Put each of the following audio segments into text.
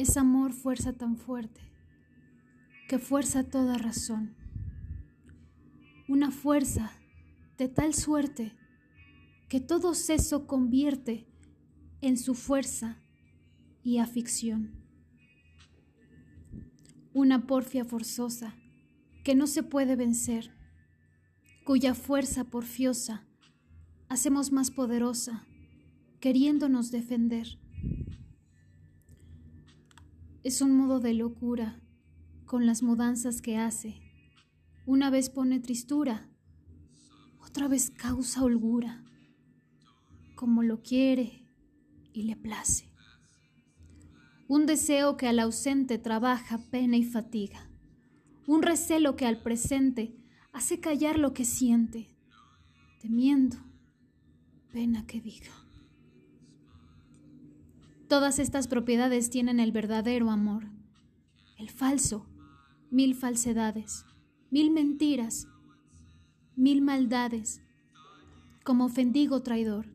Es amor fuerza tan fuerte que fuerza toda razón. Una fuerza de tal suerte que todo seso convierte en su fuerza y afición. Una porfia forzosa que no se puede vencer, cuya fuerza porfiosa hacemos más poderosa, queriéndonos defender. Es un modo de locura con las mudanzas que hace. Una vez pone tristura, otra vez causa holgura, como lo quiere y le place. Un deseo que al ausente trabaja pena y fatiga. Un recelo que al presente hace callar lo que siente, temiendo pena que diga. Todas estas propiedades tienen el verdadero amor. El falso, mil falsedades, mil mentiras, mil maldades, como ofendigo traidor.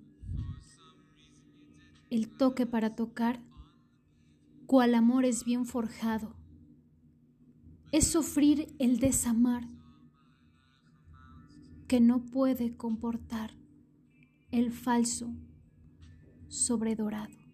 El toque para tocar, cual amor es bien forjado, es sufrir el desamar que no puede comportar el falso sobredorado.